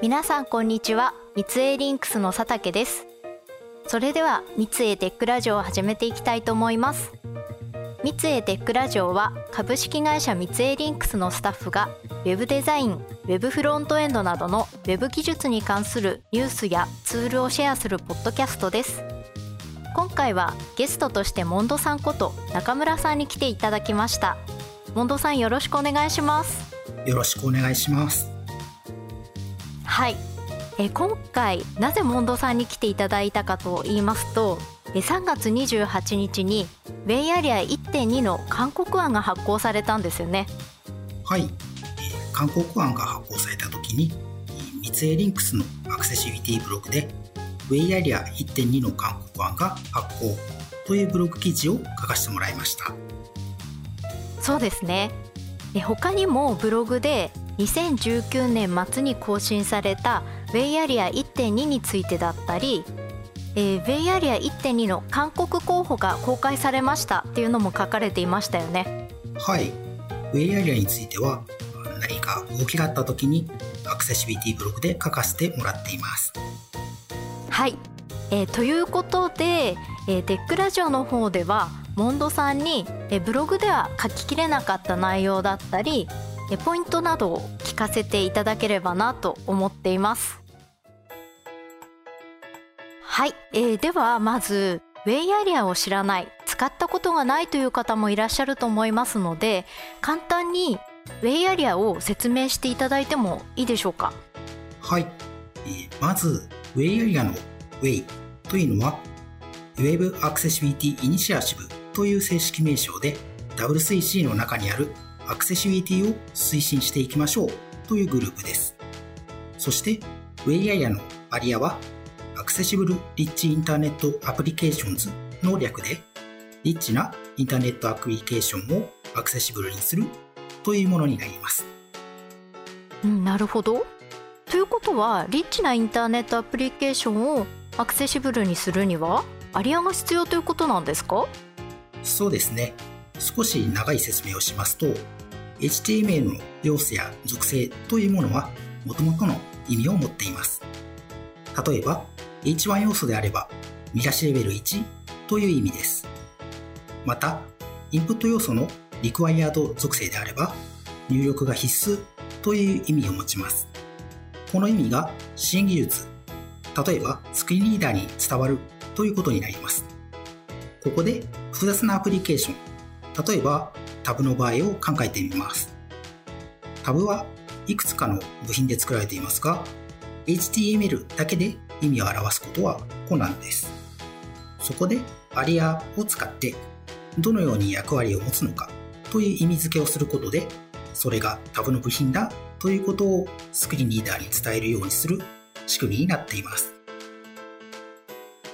皆さんこんにちは。三井リンクスの佐竹です。それでは三井テックラジオを始めていきたいと思います。三井テックラジオは株式会社三井リンクスのスタッフがウェブデザイン、ウェブフロントエンドなどのウェブ技術に関するニュースやツールをシェアするポッドキャストです。今回はゲストとしてモンドさんこと中村さんに来ていただきました。モンドさんよろしくお願いします。よろしくお願いします。はい。え今回なぜモンドさんに来ていただいたかと言いますと3月28日にベイアリア1.2の勧告案が発行されたんですよね。はい。勧告案が発行された時に三井リンクスのアクセシビティブログでウェイアリア1.2の勧告案が発行というブログ記事を書かせてもらいました。そうですね。他にもブログで2019年末に更新されたベイアリア1.2についてだったり、えー、ベイアリア1.2の韓国候補が公開されましたっていうのも書かれていましたよね。はい。ベイアリアについては何か動きがあった時にアクセシビティブログで書かせてもらっています。はい、えー、ということで、えー、テックラジオの方ではモンドさんに、えー、ブログでは書ききれなかった内容だったりポイントなどを聞かせていただければなと思っています。はい、えー、ではまずウェイアリアを知らない使ったことがないという方もいらっしゃると思いますので簡単にウェイアリアを説明していただいてもいいでしょうか？はい、えー、まずウェイアリアのウェイというのは Web Accessibility Initiative という正式名称で W3C の中にあるアクセシビリティを推進していきましょうというグループです。そして、ウェイアイアのアリアは、アクセシブル・リッチ・インターネット・アプリケーションズの略で、リッチなインターネットアプリケーションをアクセシブルにするというものになります。うん、なるほど。ということは、リッチなインターネットアプリケーションをアクセシブルにするには、アリアが必要ということなんですか？そうですね。少し長い説明をしますと、HTML の要素や属性というものは元々の意味を持っています。例えば、H1 要素であれば、見出しレベル1という意味です。また、インプット要素のリクワイアード属性であれば、入力が必須という意味を持ちます。この意味が新技術、例えばスクリーンリーダーに伝わるということになります。ここで複雑なアプリケーション、例えばタブの場合を考えてみます。タブはいくつかの部品で作られていますが、HTML だけで意味を表すことは困難です。そこでアリアを使ってどのように役割を持つのかという意味付けをすることで、それがタブの部品だということをスクリーンリーダーに伝えるようにする仕組みになっています。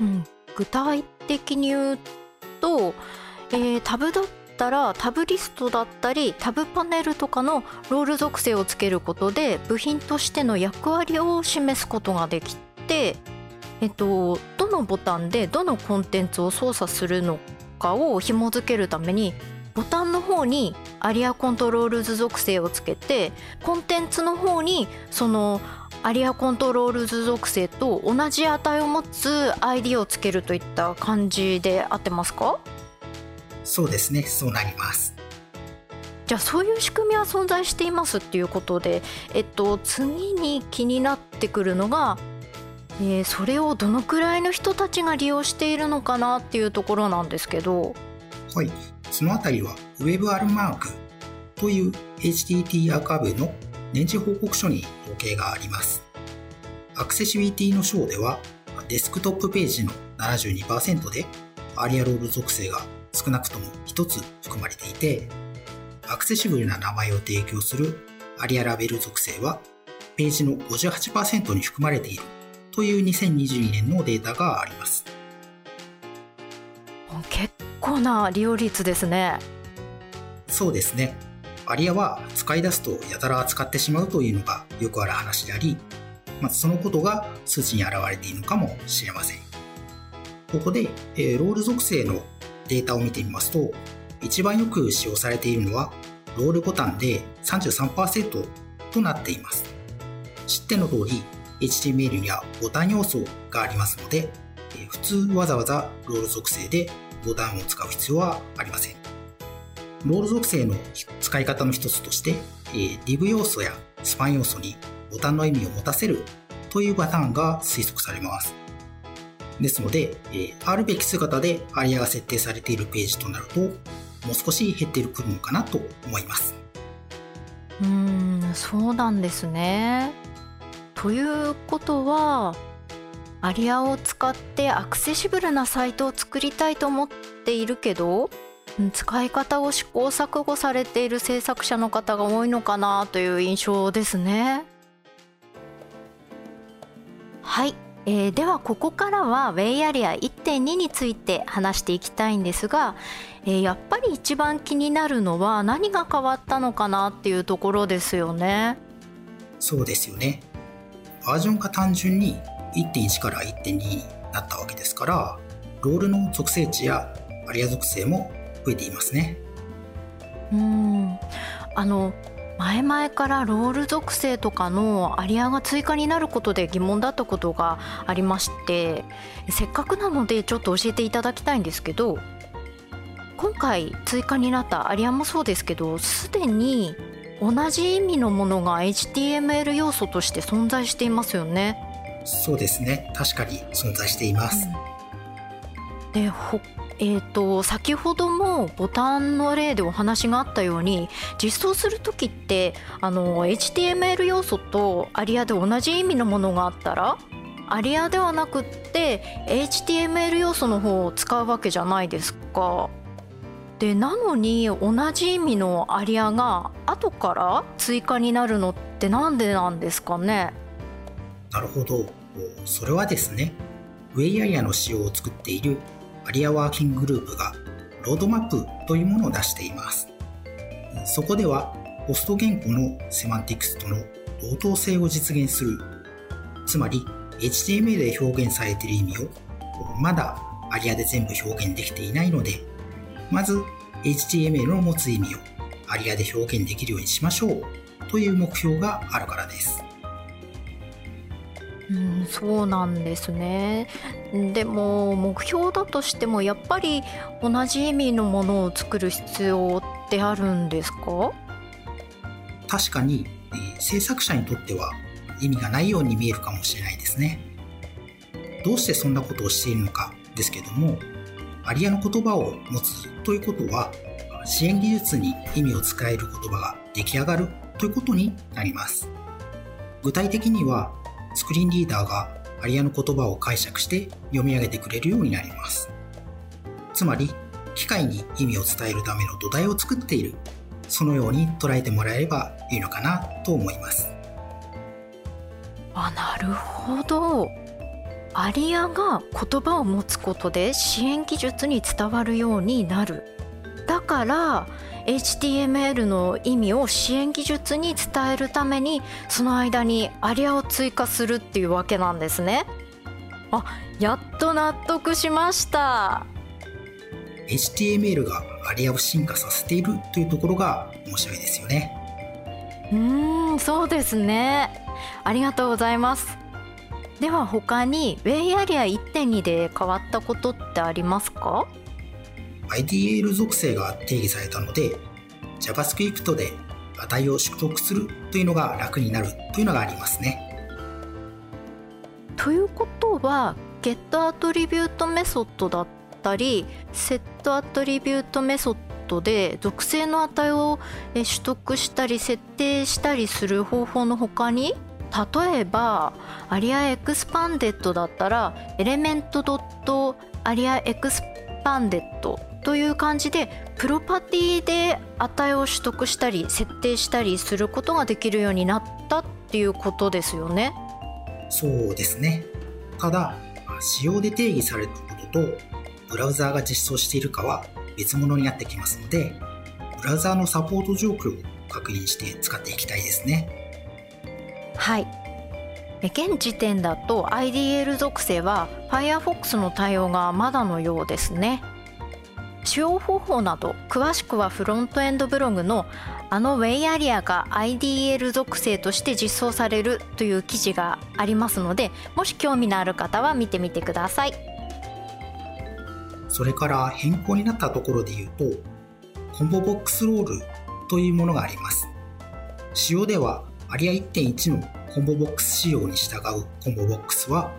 うん、具体的に言うと、えー、タブだったらタブリストだったりタブパネルとかのロール属性をつけることで部品としての役割を示すことができて、えっと、どのボタンでどのコンテンツを操作するのかを紐付けるためにボタンの方に aria-controls 属性をつけてコンテンツの方にその aria-controls 属性と同じ値を持つ ID をつけるといった感じで合ってますか？そうですね。そうなります。じゃあそういう仕組みは存在していますっていうことでえっと次に気になってくるのが、えー、それをどのくらいの人たちが利用しているのかなっていうところなんですけど。はい。そのあたりは WebR マークという HTT アーカイブの年次報告書に統計があります。アクセシビリティの章ではデスクトップページの72%でアリアロール属性が少なくとも1つ含まれていて、アクセシブルな名前を提供するアリアラベル属性は、ページの58%に含まれているという2022年のデータがあります。結構な利用率ですね。そうですね。アリアは使い出すとやたら使ってしまうというのがよくある話であり、まずそのことが数値に現れているのかもしれません。ここで、えロール属性のデータを見てみますと、一番よく使用されているのは、ロールボタンで33%となっています。知っての通り HTML にはボタン要素がありますので普通わざわざロール属性でボタンを使う必要はありませんロール属性の使い方の一つとして div 要素やスパン要素にボタンの意味を持たせるというパターンが推測されますですので、あるべき姿でアリアが設定されているページとなるともう少し減ってくるのかなと思います。うんそうなんですね。ということはアリアを使ってアクセシブルなサイトを作りたいと思っているけど使い方を試行錯誤されている制作者の方が多いのかなという印象ですね。はい、えー、ではここからはウェイアリア1.2について話していきたいんですが、えー、やっぱり一番気になるのは何が変わったのかなっていうところですよね。そうですよね。バージョンが単純に1.1から1.2になったわけですからロールの属性値やアリア属性も増えていますねうんあの前々からロール属性とかのアリアが追加になることで疑問だったことがありましてせっかくなのでちょっと教えていただきたいんですけど今回追加になったアリアもそうですけどすでに同じ意味のものが HTML 要素として存在していますよね。そうですね確かに存在しています。うん、でほえーと、先ほどもボタンの例でお話があったように実装する時ってあの HTML 要素とアリアで同じ意味のものがあったらアリアではなくって HTML 要素の方を使うわけじゃないですか。でなのに同じ意味のアリアが後から追加になるのってなんでなんですかね？なるほど。それはですね、ウェイアリアの仕様を作っているアリアワーキンググループがロードマップというものを出しています。そこでは、ポスト言語のセマンティクスとの同等性を実現する、つまり HTML で表現されている意味をまだアリアで全部表現できていないので、まず HTML の持つ意味をアリアで表現できるようにしましょうという目標があるからです。うん、そうなんですねでも目標だとしてもやっぱり同じ意味のものを作る必要ってあるんですか？確かに、えー、制作者にとっては意味がないように見えるかもしれないですね。どうしてそんなことをしているのかですけどもアリアの言葉を持つということは支援技術に意味を使える言葉が出来上がるということになります。具体的にはスクリーンリーダーがアリアの言葉を解釈して読み上げてくれるようになります。つまり、機械に意味を伝えるための土台を作っている、そのように捉えてもらえればいいのかなと思います。あ、なるほど。アリアが言葉を持つことで支援技術に伝わるようになる。だから HTML の意味を支援技術に伝えるためにその間にアリアを追加するっていうわけなんですね。あやっと納得しました。HTML がアリアを進化させているというところが面白いですよね。うんそうですね。ありがとうございます。では他にウェイアリア1.2で変わったことってありますか？IDL 属性が定義されたので JavaScript で値を取得するというのが楽になるというのがありますね。ということは Get アトリビュートメソッドだったり Set アトリビュートメソッドで属性の値を取得したり設定したりする方法の他に例えば aria-expanded だったら element ドットアリアエクスパンデッドという感じでプロパティで値を取得したり設定したりすることができるようになったっていうことですよね。そうですね。ただ、仕様で定義されたこととブラウザーが実装しているかは別物になってきますので、ブラウザーのサポート状況を確認して使っていきたいですね。はい。現時点だと IDL 属性は Firefox の対応がまだのようですね。使用方法など詳しくはフロントエンドブログのあのウェイアリアが IDL 属性として実装されるという記事がありますのでもし興味のある方は見てみてください。それから変更になったところで言うとコンボボックスロールというものがあります。仕様ではアリア1.1のコンボボックス仕様に従うコンボボックスは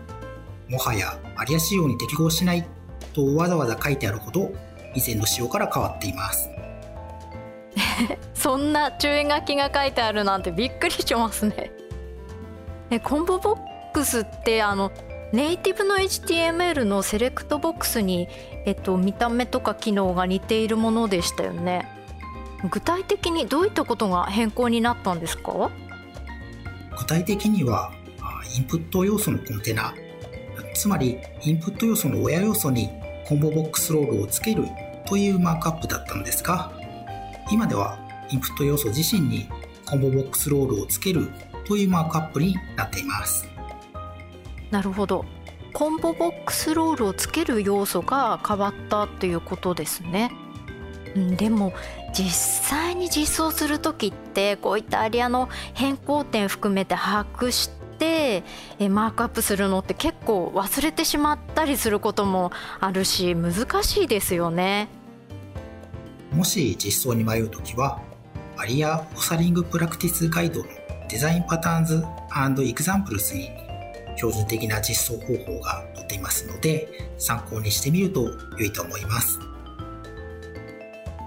もはやアリア仕様に適合しないとわざわざ書いてあるほど以前の仕様から変わっています。そんな注意書きが書いてあるなんてびっくりしますね。えコンボボックスってあのネイティブの HTML のセレクトボックスに、えっと、見た目とか機能が似ているものでしたよね。具体的にどういったことが変更になったんですか？具体的にはインプット要素のコンテナ。つまりインプット要素の親要素にコンボボックスロールをつけるというマークアップだったのですが今ではインプット要素自身にコンボボックスロールをつけるというマークアップになっています。なるほど。コンボボックスロールをつける要素が変わったということですね。でも実際に実装する時ってこういったアリアの変更点含めて把握してマークアップするのって結構忘れてしまったりすることもあるし難しいですよね。もし実装に迷う時は ARIA Authoring Practices Guide の Design Patterns Examples に標準的な実装方法が載っていますので参考にしてみると良いと思います。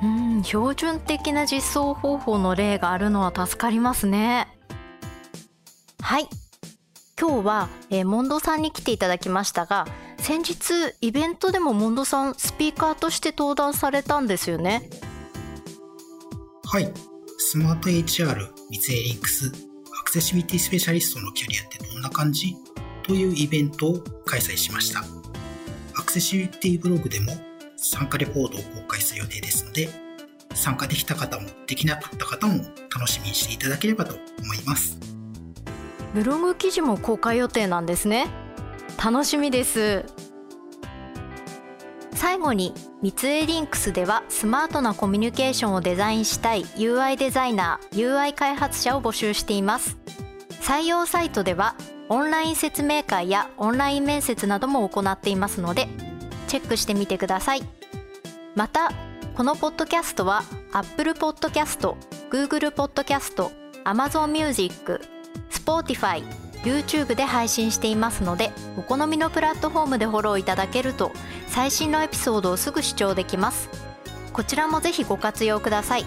うん標準的な実装方法の例があるのは助かりますねはい今日は、えー、モンドさんに来ていただきましたが先日イベントでもモンドさんスピーカーとして登壇されたんですよね？はい。スマート HR 三井リンクスアクセシビリティスペシャリストのキャリアってどんな感じ？というイベントを開催しました。アクセシビリティブログでも参加レポートを公開する予定ですので、参加できた方もできなかった方も楽しみにしていただければと思います。ブログ記事も公開予定なんですね。楽しみです。最後に三井リンクスではスマートなコミュニケーションをデザインしたい UI デザイナー UI 開発者を募集しています採用サイトではオンライン説明会やオンライン面接なども行っていますのでチェックしてみてくださいまたこのポッドキャストは Apple Podcast、Google Podcast、Amazon Music、Spotify、YouTube で配信していますのでお好みのプラットフォームでフォローいただけると最新のエピソードをすぐ視聴できます。こちらもぜひご活用ください。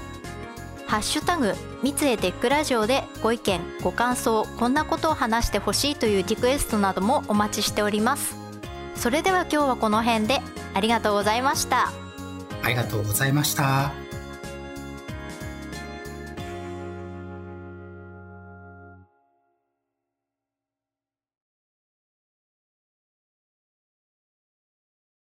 ハッシュタグ三井テックラジオでご意見ご感想こんなことを話してほしいというリクエストなどもお待ちしております。それでは今日はこの辺でありがとうございました。ありがとうございました。